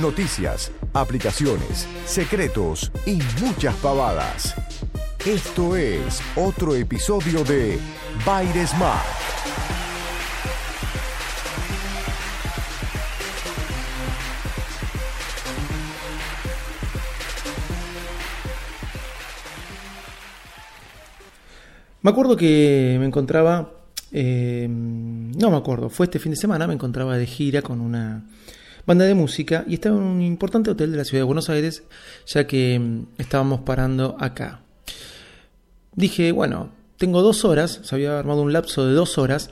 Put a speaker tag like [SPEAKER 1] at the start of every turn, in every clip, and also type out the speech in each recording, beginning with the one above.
[SPEAKER 1] Noticias, aplicaciones, secretos y muchas pavadas. Esto es otro episodio de Baires Smart.
[SPEAKER 2] Me acuerdo que me encontraba, eh, no me acuerdo, fue este fin de semana, me encontraba de gira con una banda de música y estaba en un importante hotel de la ciudad de Buenos Aires, ya que mm, estábamos parando acá. Dije, bueno, tengo dos horas, se había armado un lapso de dos horas,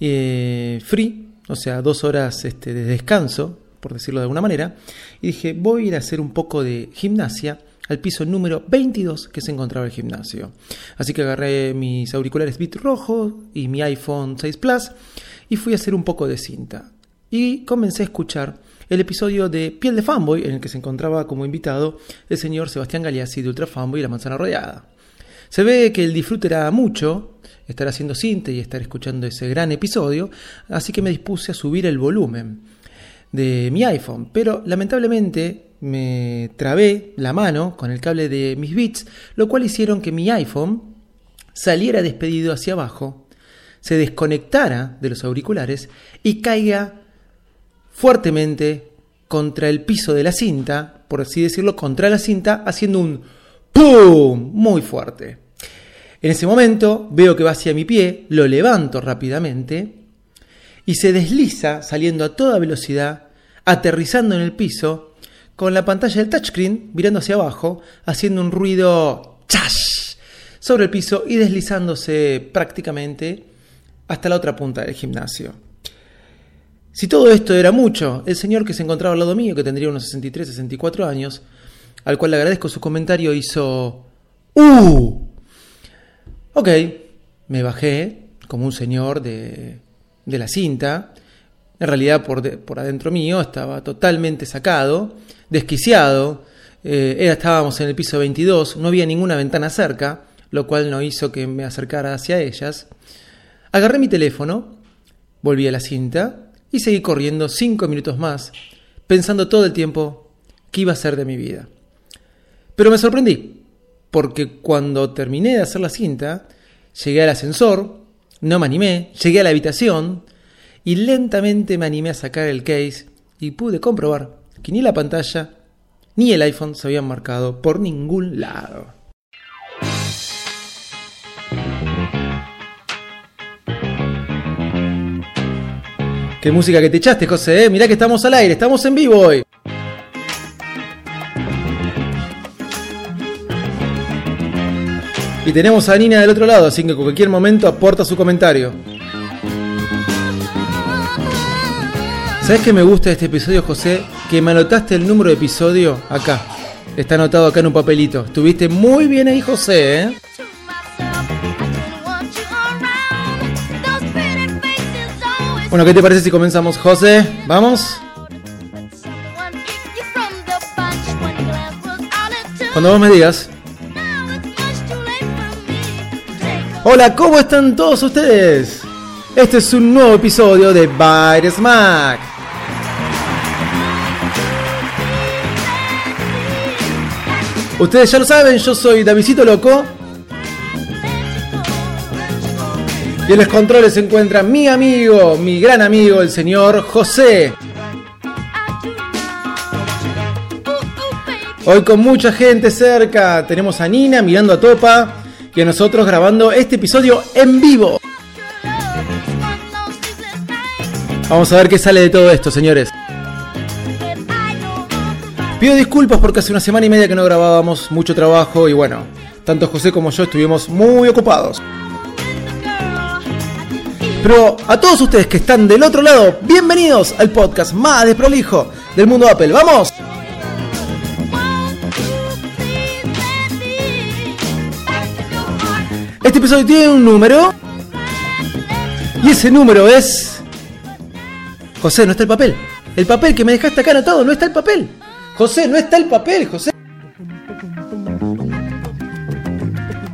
[SPEAKER 2] eh, free, o sea, dos horas este, de descanso, por decirlo de alguna manera, y dije, voy a ir a hacer un poco de gimnasia al piso número 22 que se encontraba el gimnasio. Así que agarré mis auriculares Beat rojo y mi iPhone 6 Plus y fui a hacer un poco de cinta. Y comencé a escuchar el episodio de Piel de Fanboy en el que se encontraba como invitado el señor Sebastián Galeazzi de Ultra Fanboy y La Manzana Rodeada. Se ve que el disfrute era mucho, estar haciendo cinta y estar escuchando ese gran episodio, así que me dispuse a subir el volumen de mi iPhone, pero lamentablemente me trabé la mano con el cable de mis bits, lo cual hicieron que mi iPhone saliera despedido hacia abajo, se desconectara de los auriculares y caiga fuertemente contra el piso de la cinta, por así decirlo, contra la cinta, haciendo un ¡pum! muy fuerte. En ese momento veo que va hacia mi pie, lo levanto rápidamente y se desliza saliendo a toda velocidad, aterrizando en el piso, con la pantalla del touchscreen mirando hacia abajo, haciendo un ruido ¡chash! sobre el piso y deslizándose prácticamente hasta la otra punta del gimnasio. Si todo esto era mucho, el señor que se encontraba al lado mío, que tendría unos 63, 64 años, al cual le agradezco su comentario, hizo ¡Uh! Ok, me bajé como un señor de, de la cinta. En realidad por, de, por adentro mío estaba totalmente sacado, desquiciado. Eh, estábamos en el piso 22, no había ninguna ventana cerca, lo cual no hizo que me acercara hacia ellas. Agarré mi teléfono, volví a la cinta y seguí corriendo cinco minutos más, pensando todo el tiempo qué iba a ser de mi vida. Pero me sorprendí, porque cuando terminé de hacer la cinta, llegué al ascensor, no me animé, llegué a la habitación y lentamente me animé a sacar el case y pude comprobar que ni la pantalla ni el iPhone se habían marcado por ningún lado. Qué música que te echaste, José, ¿eh? Mirá que estamos al aire, estamos en vivo hoy. Y tenemos a Nina del otro lado, así que en cualquier momento aporta su comentario. ¿Sabes qué me gusta este episodio, José? Que me anotaste el número de episodio acá. Está anotado acá en un papelito. Estuviste muy bien ahí, José, ¿eh? Bueno, ¿qué te parece si comenzamos, José? ¿Vamos? Cuando vos me digas. Hola, ¿cómo están todos ustedes? Este es un nuevo episodio de Byte Smack. Ustedes ya lo saben, yo soy Davidito Loco. Y en los controles se encuentra mi amigo, mi gran amigo, el señor José. Hoy con mucha gente cerca, tenemos a Nina mirando a Topa y a nosotros grabando este episodio en vivo. Vamos a ver qué sale de todo esto, señores. Pido disculpas porque hace una semana y media que no grabábamos, mucho trabajo y bueno, tanto José como yo estuvimos muy ocupados. Pero a todos ustedes que están del otro lado, bienvenidos al podcast más desprolijo del mundo Apple. ¡Vamos! Este episodio tiene un número. Y ese número es. José, no está el papel. El papel que me dejaste acá anotado, no está el papel. José, no está el papel, José.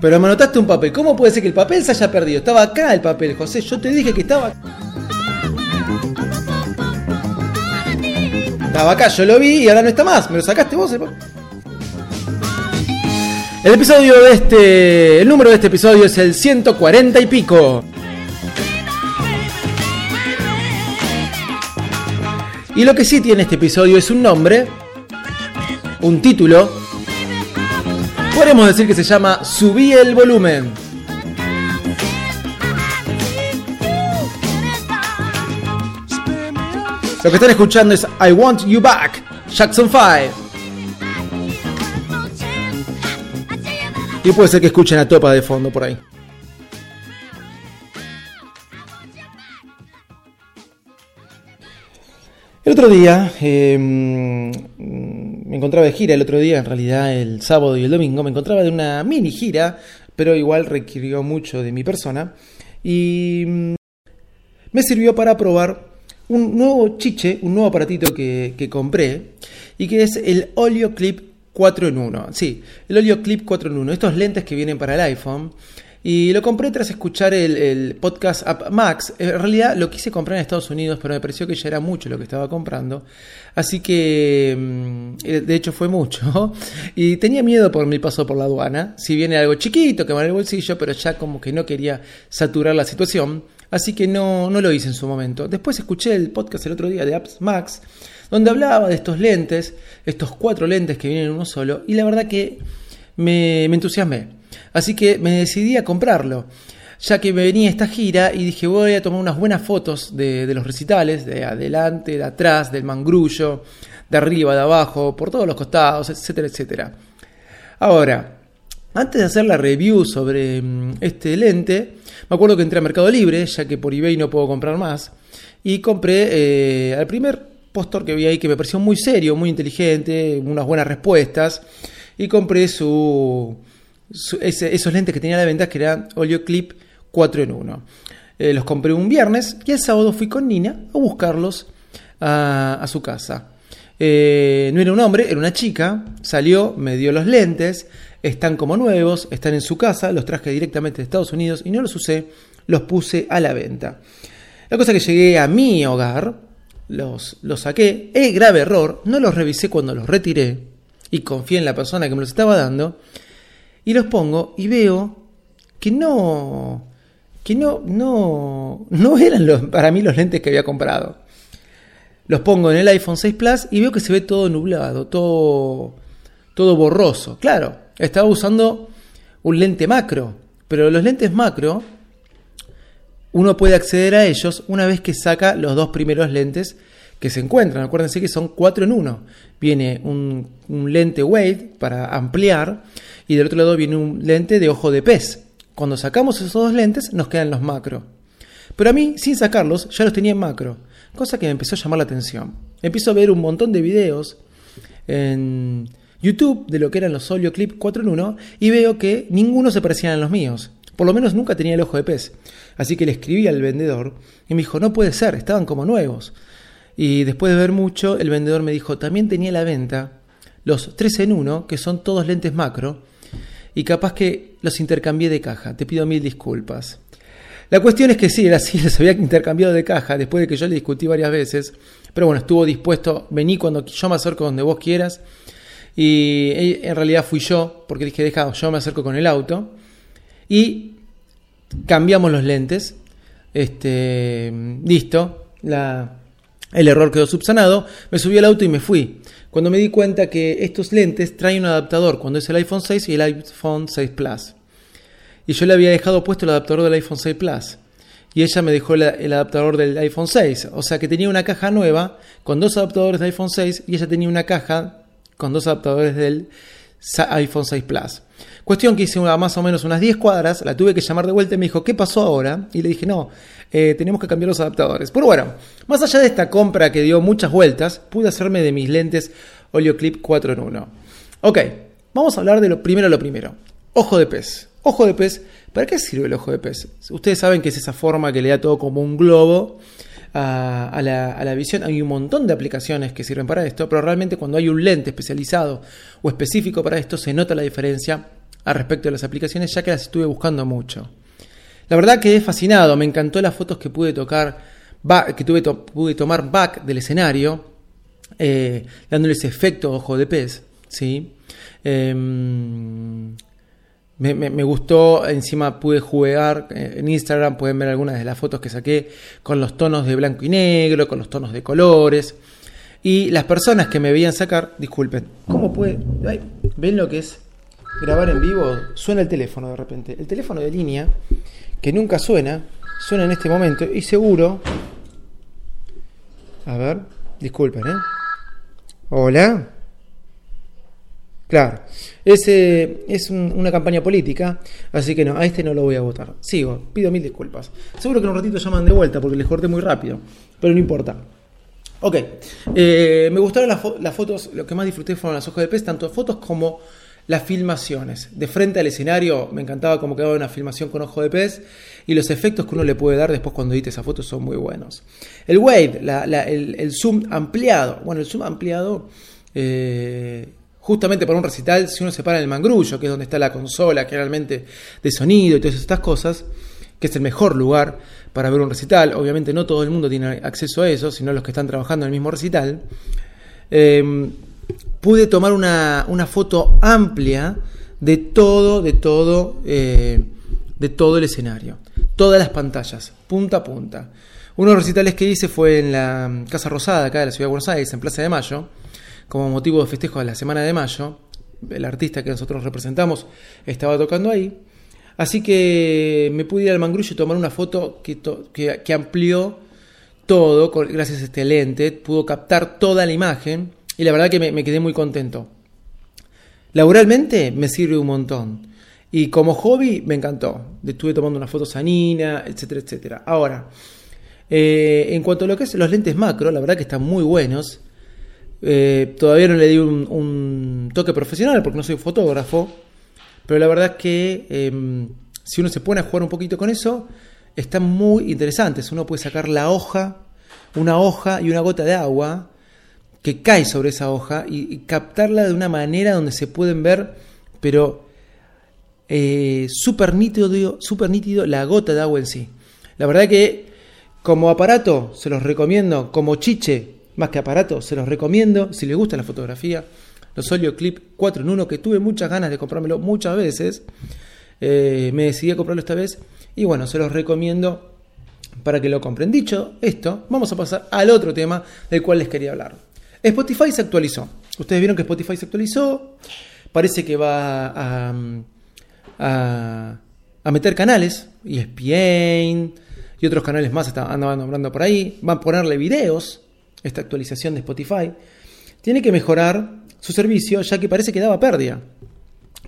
[SPEAKER 2] Pero me anotaste un papel. ¿Cómo puede ser que el papel se haya perdido? Estaba acá el papel, José. Yo te dije que estaba. Estaba acá, yo lo vi y ahora no está más. Me lo sacaste vos el. El episodio de este. El número de este episodio es el 140 y pico. Y lo que sí tiene este episodio es un nombre, un título. Podemos decir que se llama Subí el volumen. Lo que están escuchando es I Want You Back, Jackson 5. Y puede ser que escuchen a Topa de fondo por ahí. El otro día, eh, me encontraba de gira, el otro día, en realidad el sábado y el domingo, me encontraba de una mini gira, pero igual requirió mucho de mi persona. Y mm, me sirvió para probar un nuevo chiche, un nuevo aparatito que, que compré, y que es el Olio Clip 4 en 1. Sí, el Olio Clip 4 en 1. Estos lentes que vienen para el iPhone. Y lo compré tras escuchar el, podcast App Max. En realidad lo quise comprar en Estados Unidos, pero me pareció que ya era mucho lo que estaba comprando. Así que, mm, de hecho, fue mucho. Y tenía miedo por mi paso por la aduana. Si viene algo chiquito que va en el bolsillo, pero ya como que no quería saturar la situación. Así que no, no lo hice en su momento. Después escuché el podcast el otro día de Apps Max, donde hablaba de estos lentes, estos cuatro lentes que vienen en uno solo. Y la verdad que me, me entusiasmé. Así que me decidí a comprarlo, ya que me venía esta gira y dije voy a tomar unas buenas fotos de, los recitales, de adelante, de atrás, del mangrullo, de arriba, de abajo, por todos los costados, etcétera, etcétera. Ahora, antes de hacer la review sobre este lente, me acuerdo que entré a Mercado Libre, ya que por eBay no puedo comprar más, y compré eh, al primer postor que vi ahí que me pareció muy serio, muy inteligente, unas buenas respuestas, y compré su esos lentes que tenía la venta, que eran Olio Clip 4 en 1. Eh, los compré un viernes y el sábado fui con Nina a buscarlos a, a su casa. Eh, no era un hombre, era una chica. Salió, me dio los lentes. Están como nuevos, están en su casa. Los traje directamente de Estados Unidos y no los usé. Los puse a la venta. La cosa que llegué a mi hogar, los, los saqué. El grave error, no los revisé cuando los retiré. Y confié en la persona que me los estaba dando. Y los pongo y veo que no. que no. no. no eran los, para mí los lentes que había comprado. Los pongo en el iPhone 6 Plus y veo que se ve todo nublado, todo. todo borroso. Claro, estaba usando un lente macro. Pero los lentes macro. Uno puede acceder a ellos una vez que saca los dos primeros lentes que se encuentran. Acuérdense que son 4 en 1. Viene un, un, lente wave para ampliar y del otro lado viene un lente de ojo de pez. Cuando sacamos esos dos lentes nos quedan los macro. Pero a mí, sin sacarlos, ya los tenía en macro, cosa que me empezó a llamar la atención. Empiezo a ver un montón de videos en YouTube de lo que eran los Olio Clip 4 en 1 y veo que ninguno se parecían a los míos. Por lo menos nunca tenía el ojo de pez. Así que le escribí al vendedor y me dijo, no puede ser, estaban como nuevos. Y después de ver mucho, el vendedor me dijo, también tenía la venta los 3 en 1, que son todos lentes macro, y capaz que los intercambié de caja. Te pido mil disculpas. La cuestión es que sí, era así, les había intercambiado de caja después de que yo le discutí varias veces. Pero bueno, estuvo dispuesto, vení cuando yo me acerco donde vos quieras. Y en realidad fui yo, porque dije, deja, yo me acerco con el auto. Y cambiamos los lentes. Este, listo, el error quedó subsanado. Me subí al auto y me fui. Cuando me di cuenta que estos lentes traen un adaptador cuando es el iPhone 6 y el iPhone 6 Plus. Y yo le había dejado puesto el adaptador del iPhone 6 Plus. Y ella me dejó el adaptador del iPhone 6. O sea que tenía una caja nueva con dos adaptadores de iPhone 6 y ella tenía una caja con dos adaptadores del iPhone 6 Plus. Cuestión que hice más o menos unas 10 cuadras, la tuve que llamar de vuelta y me dijo, ¿qué pasó ahora? Y le dije, no, eh, tenemos que cambiar los adaptadores. Pero bueno, más allá de esta compra que dio muchas vueltas, pude hacerme de mis lentes Clip 4 en 1. Ok, vamos a hablar de lo primero lo primero. Ojo de pez. Ojo de pez, ¿para qué sirve el ojo de pez? Ustedes saben que es esa forma que le da todo como un globo a, la, visión. Hay un montón de aplicaciones que sirven para esto, pero realmente cuando hay un lente especializado o específico para esto, se nota la diferencia al respecto de las aplicaciones, ya que las estuve buscando mucho. La verdad que he fascinado, me encantó las fotos que pude tocar, que tuve pude tomar back del escenario, eh, dándole ese efecto ojo de pez, ¿sí? Em, me, gustó, encima pude jugar eh, en Instagram, pueden ver algunas de las fotos que saqué con los tonos de blanco y negro, con los tonos de colores. Y las personas que me veían sacar, disculpen, ¿cómo puede? ¿Ven lo que es grabar en vivo? Suena el teléfono de repente. El teléfono de línea, que nunca suena, suena en este momento y seguro... A ver, disculpen, ¿eh? Hola. Claro, ese es una campaña política, así que no, a este no lo voy a votar. Sigo, pido mil disculpas. Seguro que en un ratito llaman de vuelta porque les corté muy rápido, pero no importa. Ok, eh, me gustaron las, fotos, lo que más disfruté fueron las hojas de pez, tanto fotos como las filmaciones. De frente al escenario me encantaba cómo quedaba una filmación con ojo de pez y los efectos que uno le puede dar después cuando edite esa foto son muy buenos. El wave, el, zoom ampliado. Bueno, el zoom ampliado... Eh, justamente para un recital, si uno se para en el mangrullo, que es donde está la consola generalmente de sonido y todas estas cosas, que es el mejor lugar para ver un recital, obviamente no todo el mundo tiene acceso a eso, sino los que están trabajando en el mismo recital, em, pude tomar una, foto amplia de todo, de todo, eh, de todo el escenario, todas las pantallas, punta a punta. Uno de los recitales que hice fue en la Casa Rosada, acá de la Ciudad de Buenos Aires, en Plaza de Mayo, como motivo de festejo de la Semana de Mayo. El artista que nosotros representamos estaba tocando ahí. Así que me pude ir al mangrullo y tomar una foto que, amplió todo, gracias a este lente, pudo captar toda la imagen y la verdad que me, quedé muy contento. Laboralmente me sirve un montón. Y como hobby me encantó. Estuve tomando una foto sanina, etcétera, etcétera. Ahora, eh, en cuanto a lo que es los lentes macro, la verdad que están muy buenos. Eh, todavía no le di un, toque profesional porque no soy fotógrafo, pero la verdad es que em, si uno se pone a jugar un poquito con eso, están muy interesantes. Uno puede sacar la hoja, una hoja y una gota de agua que cae sobre esa hoja y, captarla de una manera donde se pueden ver, pero eh, súper nítido, super nítido la gota de agua en sí. La verdad que como aparato se los recomiendo, como chiche más que aparato, se los recomiendo si les gusta la fotografía. Los Olio Clip 4 en 1 que tuve muchas ganas de comprármelo muchas veces. Eh, me decidí a comprarlo esta vez y bueno, se los recomiendo para que lo compren. Dicho esto, vamos a pasar al otro tema del cual les quería hablar. Spotify se actualizó. Ustedes vieron que Spotify se actualizó. Parece que va a, a, meter canales, ESPN y otros canales más andaban nombrando por ahí. Van a ponerle videos esta actualización de Spotify, tiene que mejorar su servicio ya que parece que daba pérdida.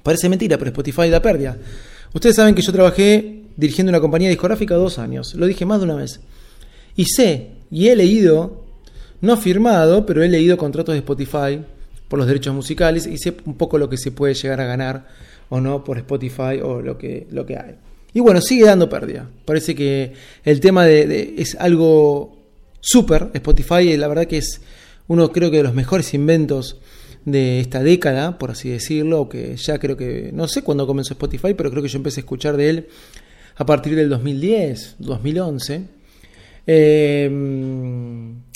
[SPEAKER 2] Parece mentira, pero Spotify da pérdida. Ustedes saben que yo trabajé dirigiendo una compañía discográfica dos años, lo dije más de una vez. Y sé, y he leído, no firmado, pero he leído contratos de Spotify por los derechos musicales y sé un poco lo que se puede llegar a ganar o no por Spotify o lo que, lo que hay. Y bueno, sigue dando pérdida. Parece que el tema de, es algo súper. Spotify, la verdad que es uno creo que de los mejores inventos de esta década, por así decirlo, que ya creo que, no sé cuándo comenzó Spotify, pero creo que yo empecé a escuchar de él a partir del 2010, 2011. Eh,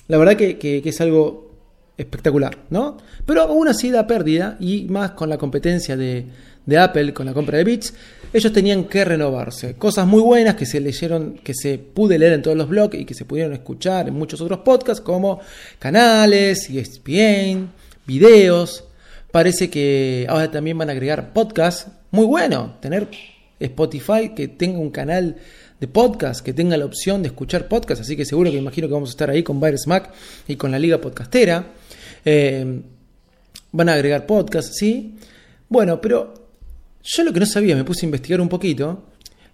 [SPEAKER 2] la verdad que, que, es algo espectacular, ¿no? Pero aún así da pérdida y más con la competencia de, Apple, con la compra de Beats, ellos tenían que renovarse. Cosas muy buenas que se leyeron, que se pude leer en todos los blogs y que se pudieron escuchar en muchos otros podcasts, como canales, ESPN, videos. Parece que ahora también van a agregar podcasts. Muy bueno tener Spotify que tenga un canal de podcast, que tenga la opción de escuchar podcast. Así que seguro que imagino que vamos a estar ahí con Virus Mac y con la Liga Podcastera. Eh, van a agregar podcast, ¿sí? Bueno, pero yo lo que no sabía, me puse a investigar un poquito,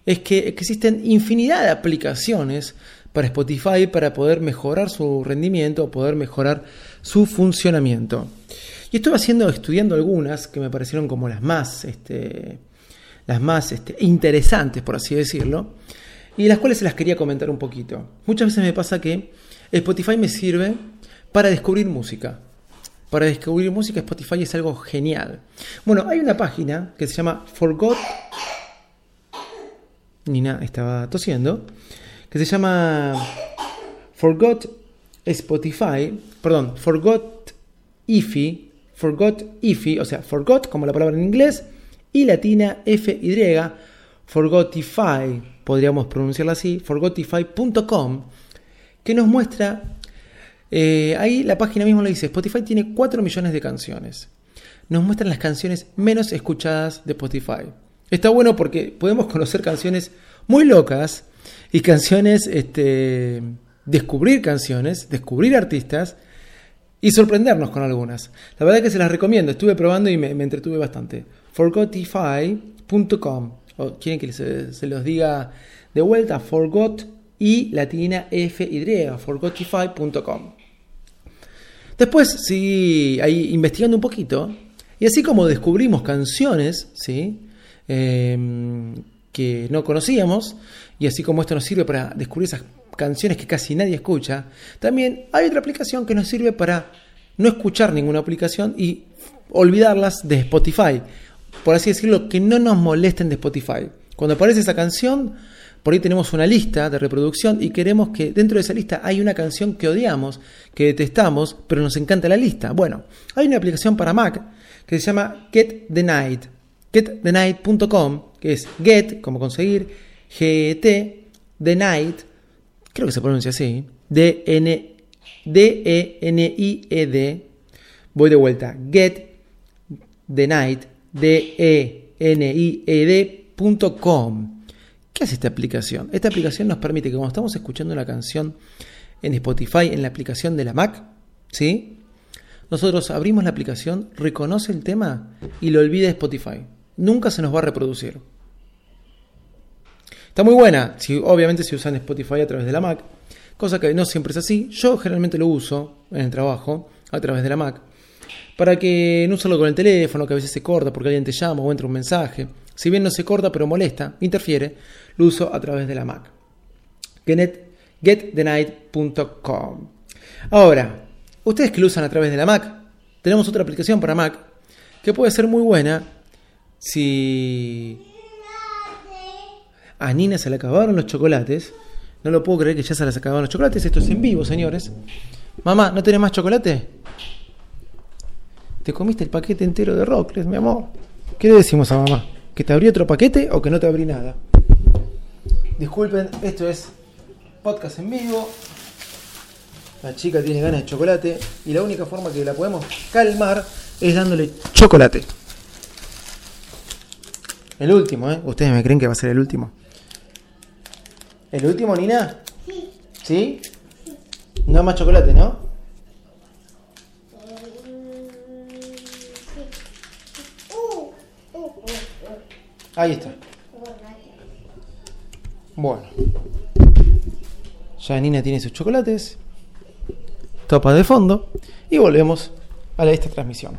[SPEAKER 2] es que existen infinidad de aplicaciones para Spotify para poder mejorar su rendimiento o poder mejorar su funcionamiento. Y estuve haciendo, estudiando algunas que me parecieron como las más, este, las más este, interesantes, por así decirlo, y las cuales se las quería comentar un poquito. Muchas veces me pasa que Spotify me sirve para descubrir música para descubrir música, Spotify es algo genial. Bueno, hay una página que se llama Forgot. Nina estaba tosiendo. Que se llama Forgot Spotify. Perdón, Forgot Ify. Forgot Ify, o sea, Forgot como la palabra en inglés. Y latina FY. Forgotify, podríamos pronunciarla así. Forgotify.com. Que nos muestra eh, ahí la página misma lo dice, Spotify tiene 4 millones de canciones. Nos muestran las canciones menos escuchadas de Spotify. Está bueno porque podemos conocer canciones muy locas y canciones, este, descubrir canciones, descubrir artistas y sorprendernos con algunas. La verdad que se las recomiendo, estuve probando y me, entretuve bastante. Forgotify.com, o quieren que se, los diga de vuelta, forgot y latina FY, forgotify.com. Después seguí ahí investigando un poquito y así como descubrimos canciones, ¿sí? Em, que no conocíamos, y así como esto nos sirve para descubrir esas canciones que casi nadie escucha, también hay otra aplicación que nos sirve para no escuchar ninguna aplicación y olvidarlas de Spotify. Por así decirlo, que no nos molesten de Spotify. Cuando aparece esa canción, por ahí tenemos una lista de reproducción y queremos que dentro de esa lista hay una canción que odiamos, que detestamos, pero nos encanta la lista. Bueno, hay una aplicación para Mac que se llama Get the Night. GetTheNight.com, que es get, como conseguir, G-E-T, The Night, creo que se pronuncia así, D-E-N-I-E-D. Voy de vuelta, Get the Night, D-E-N-I-E-D.com. ¿Qué hace esta aplicación? Esta aplicación nos permite que cuando estamos escuchando una canción en Spotify, en la aplicación de la Mac, ¿sí? Nosotros abrimos la aplicación, reconoce el tema y lo olvida Spotify. Nunca se nos va a reproducir. Está muy buena, obviamente si usan Spotify a través de la Mac, cosa que no siempre es así. Yo generalmente lo uso en el trabajo a través de la Mac, para que no solo con el teléfono, que a veces se corta porque alguien te llama o entra un mensaje. Si bien no se corta, pero molesta, interfiere, lo uso a través de la Mac. GetTheNight.com. Ahora, ustedes que lo usan a través de la Mac, tenemos otra aplicación para Mac que puede ser muy buena si a Nina se le acabaron los chocolates. No lo puedo creer que ya se les acabaron los chocolates. Esto es en vivo, señores. Mamá, ¿no tenés más chocolate? Te comiste el paquete entero de Rockles, mi amor. ¿Qué le decimos a mamá? ¿Que te abrí otro paquete o que no te abrí nada? Disculpen, esto es podcast en vivo. La chica tiene ganas de chocolate y la única forma que la podemos calmar es dándole chocolate. El último, ¿eh? ¿Ustedes me creen que va a ser el último? ¿El último, Nina? Sí. ¿Sí? No más chocolate, ¿no? Ahí está. Bueno. Ya Nina tiene sus chocolates. Topa de fondo. Y volvemos a esta transmisión.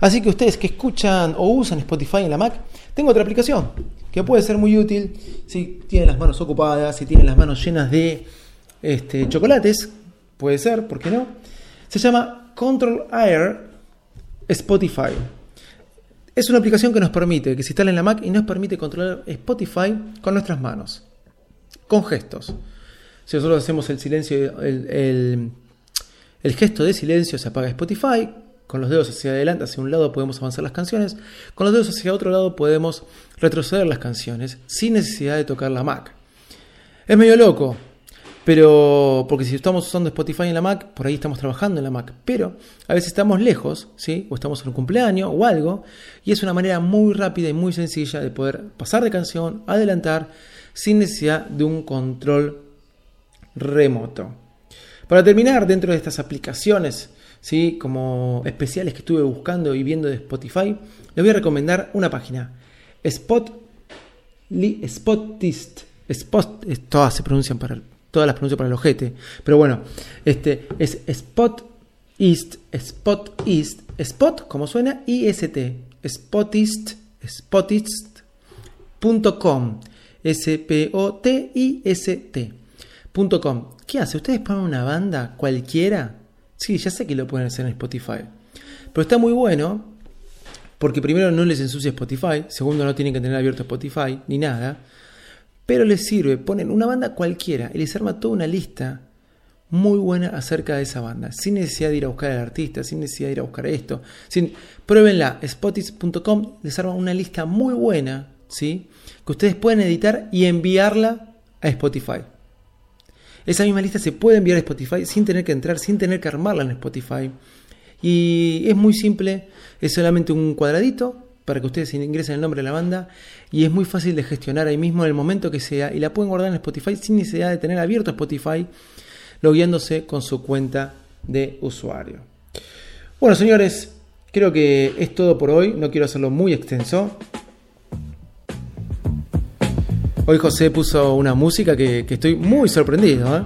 [SPEAKER 2] Así que ustedes que escuchan o usan Spotify en la Mac, tengo otra aplicación que puede ser muy útil si tienen las manos ocupadas, si tienen las manos llenas de este, chocolates, puede ser, ¿por qué no? Se llama Control Air Spotify. Es una aplicación que nos permite que se instale en la Mac y nos permite controlar Spotify con nuestras manos, con gestos. Si nosotros hacemos el silencio, el, el gesto de silencio, se apaga Spotify. Con los dedos hacia adelante, hacia un lado podemos avanzar las canciones. Con los dedos hacia otro lado podemos retroceder las canciones sin necesidad de tocar la Mac. Es medio loco, pero porque si estamos usando Spotify en la Mac, por ahí estamos trabajando en la Mac, pero a veces estamos lejos, ¿sí? O estamos en un cumpleaños o algo, y es una manera muy rápida y muy sencilla de poder pasar de canción, adelantar, sin necesidad de un control remoto. Para terminar, dentro de estas aplicaciones, ¿sí? como especiales que estuve buscando y viendo de Spotify, les voy a recomendar una página, Spot, Spotist. Spot, todas se pronuncian para todas las pronuncio para el ojete, pero bueno, este es Spot East, Spot East, Spot como suena IST, Spotist, Spotist.com, S P O T I S T.com. ¿Qué hace? ¿Ustedes ponen una banda cualquiera? Sí, ya sé que lo pueden hacer en Spotify. Pero está muy bueno porque primero no les ensucia Spotify, segundo no tienen que tener abierto Spotify ni nada. Pero les sirve, ponen una banda cualquiera y les arma toda una lista muy buena acerca de esa banda, sin necesidad de ir a buscar al artista, sin necesidad de ir a buscar esto. Sin, pruébenla, spotis.com les arma una lista muy buena, ¿sí? Que ustedes pueden editar y enviarla a Spotify. Esa misma lista se puede enviar a Spotify sin tener que entrar, sin tener que armarla en Spotify. Y es muy simple, es solamente un cuadradito para que ustedes ingresen el nombre de la banda y es muy fácil de gestionar ahí mismo en el momento que sea y la pueden guardar en Spotify sin necesidad de tener abierto Spotify, logueándose con su cuenta de usuario. Bueno, señores, creo que es todo por hoy, no quiero hacerlo muy extenso. Hoy José puso una música que, estoy muy sorprendido. ¿eh?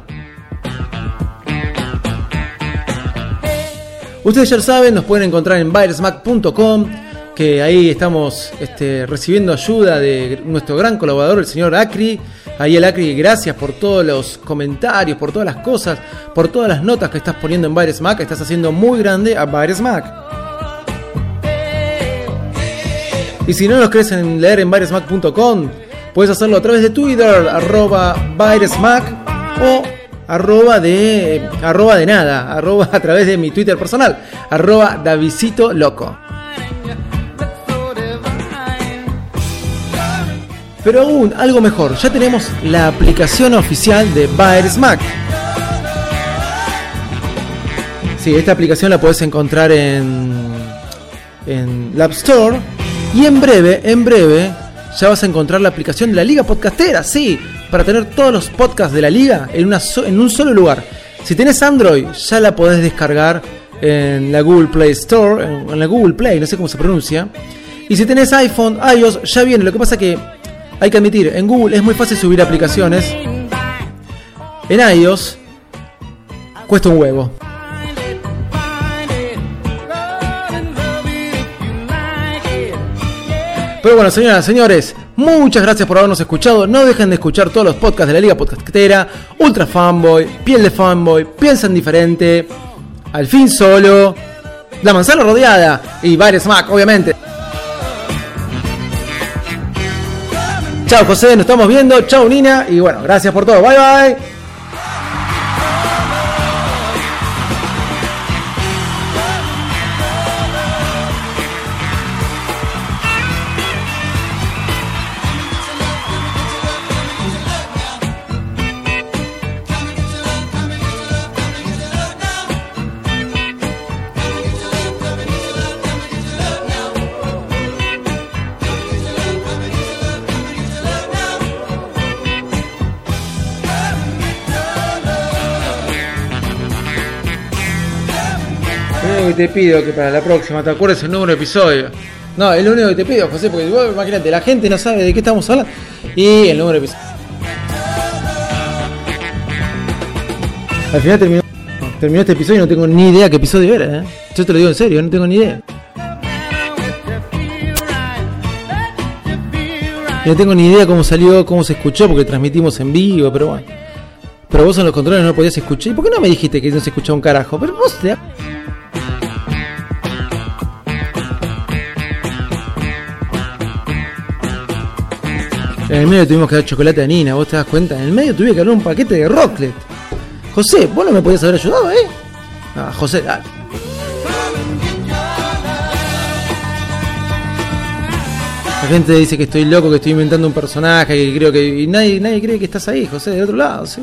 [SPEAKER 2] Ustedes ya saben, nos pueden encontrar en virusmac.com, que ahí estamos este, recibiendo ayuda de nuestro gran colaborador, el señor Acri. Ahí el Acri, gracias por todos los comentarios, por todas las cosas, por todas las notas que estás poniendo en Virusmac. Estás haciendo muy grande a Virusmac. Y si no nos crees en leer en virusmac.com, Puedes hacerlo a través de Twitter, arroba o arroba de, arroba de nada, arroba a través de mi Twitter personal, arroba Davisito Loco. Pero aún algo mejor, ya tenemos la aplicación oficial de Mac. Sí, esta aplicación la puedes encontrar en, en la App Store y en breve, en breve ya vas a encontrar la aplicación de la Liga Podcastera, sí, para tener todos los podcasts de la Liga en, una en un solo lugar. Si tenés Android, ya la podés descargar en la Google Play Store, en, la Google Play, no sé cómo se pronuncia. Y si tenés iPhone, iOS, ya viene. Lo que pasa que hay que admitir, en Google es muy fácil subir aplicaciones. En iOS cuesta un huevo. Pero bueno, señoras y señores, muchas gracias por habernos escuchado. No dejen de escuchar todos los podcasts de la Liga Podcastera, Ultra Fanboy, Piel de Fanboy, Piensan Diferente, Al fin Solo, La Manzana Rodeada y varios Mac, obviamente. Chao José, nos estamos viendo. Chao Nina. Y bueno, gracias por todo. Bye bye. Te pido que para la próxima te acuerdes el número de episodio. No, es lo único que te pido, José, porque imagínate, la gente no sabe de qué estamos hablando. Y el número de episodio. Al final terminó, terminó este episodio y no tengo ni idea qué episodio era, ¿eh? Yo te lo digo en serio, no tengo ni idea. No tengo ni idea cómo salió, cómo se escuchó, porque transmitimos en vivo, pero bueno. Pero vos en los controles no podías escuchar. ¿Y por qué no me dijiste que no se escuchaba un carajo? Pero vos te... En el medio tuvimos que dar chocolate a Nina, vos te das cuenta. En el medio tuve que dar un paquete de Rocklet. José, vos no me podías haber ayudado, ¿eh? Ah, José, dale. La gente dice que estoy loco, que estoy inventando un personaje, que creo que. Y nadie, nadie cree que estás ahí, José, del otro lado, sí.